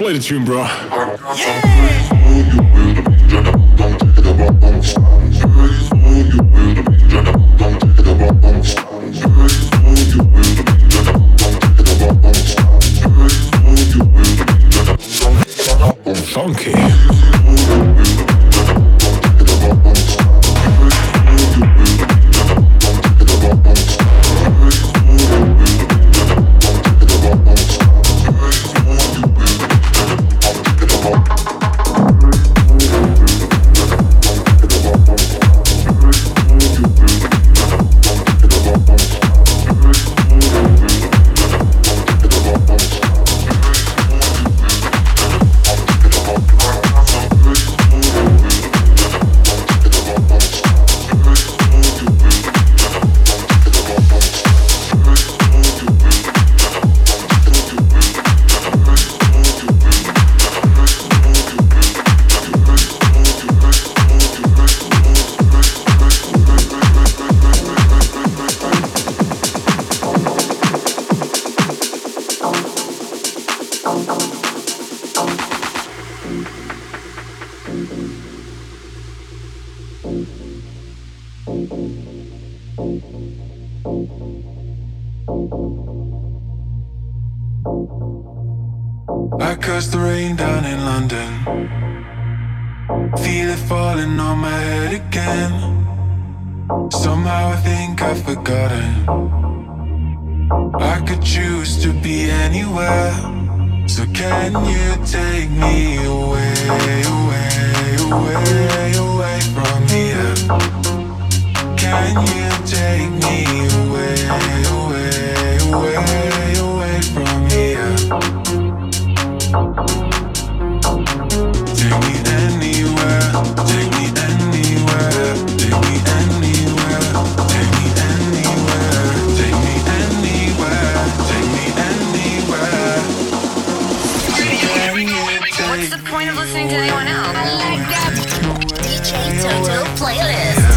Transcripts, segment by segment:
Play the tune, bro. Funky. Away? playlist.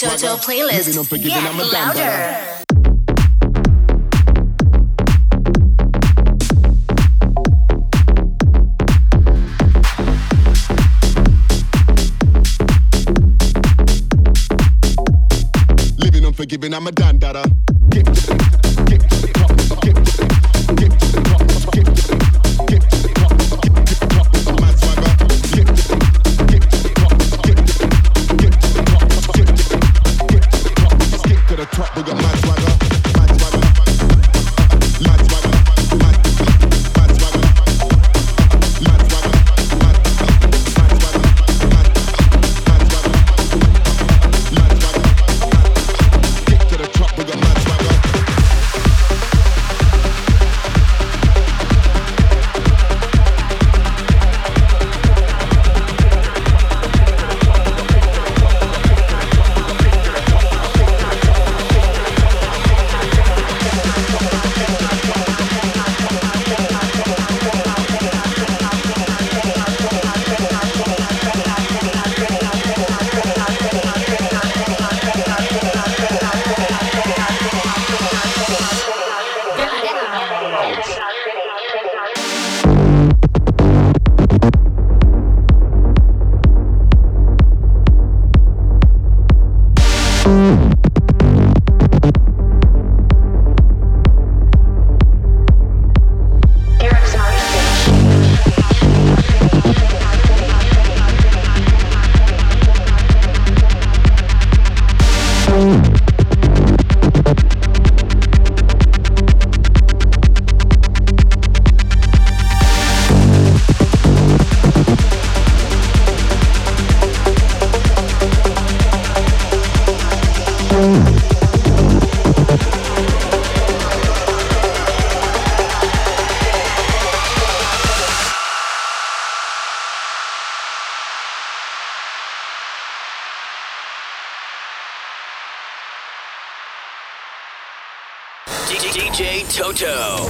Toto playlist. Yeah, louder. Living unforgiving, I'm a dime. DJ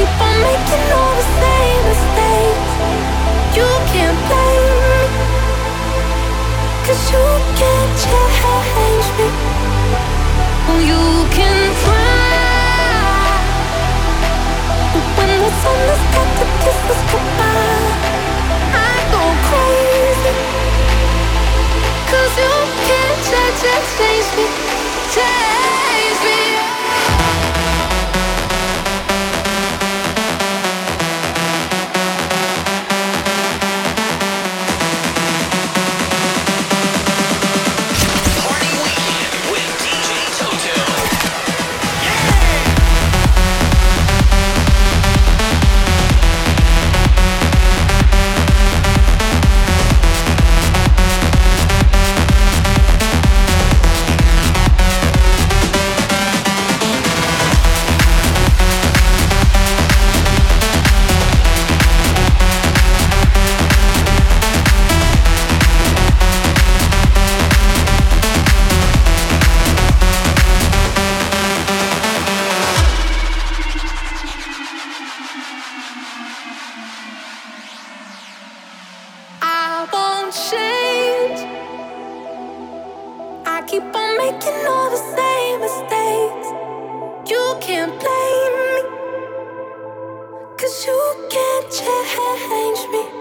Keep on making all the same mistakes. You can't blame you can't change me. You can try. But when the to kiss I go crazy. Cause you can't change me. Change me. Can't blame me. Cause you can't change me.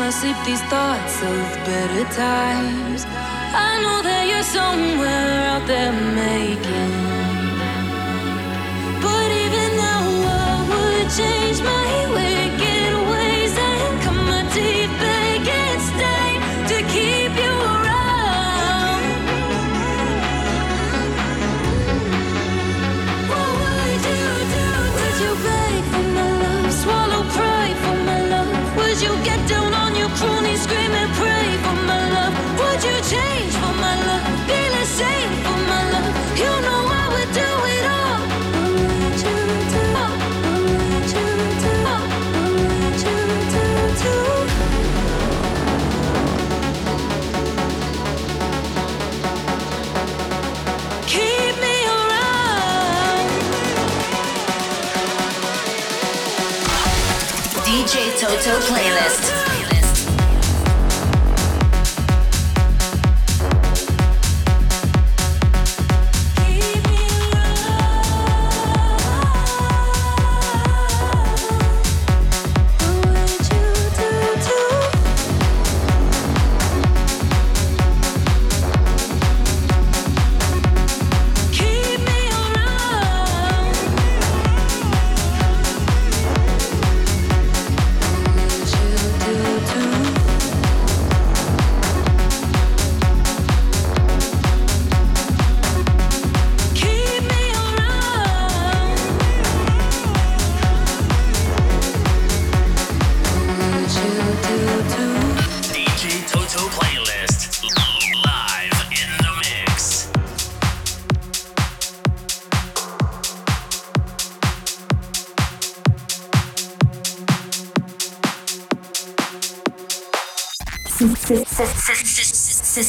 I sleep these thoughts of better times. I know that you're somewhere out there making.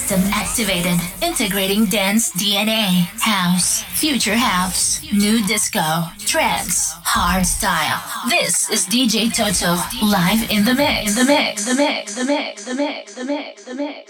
system activated. Integrating dance DNA, house, future house, nu disco, trance, hard style. This is DJ Toto live in the mix. The mix. The mix. The mix. The mix. The mix. The mix. The mix.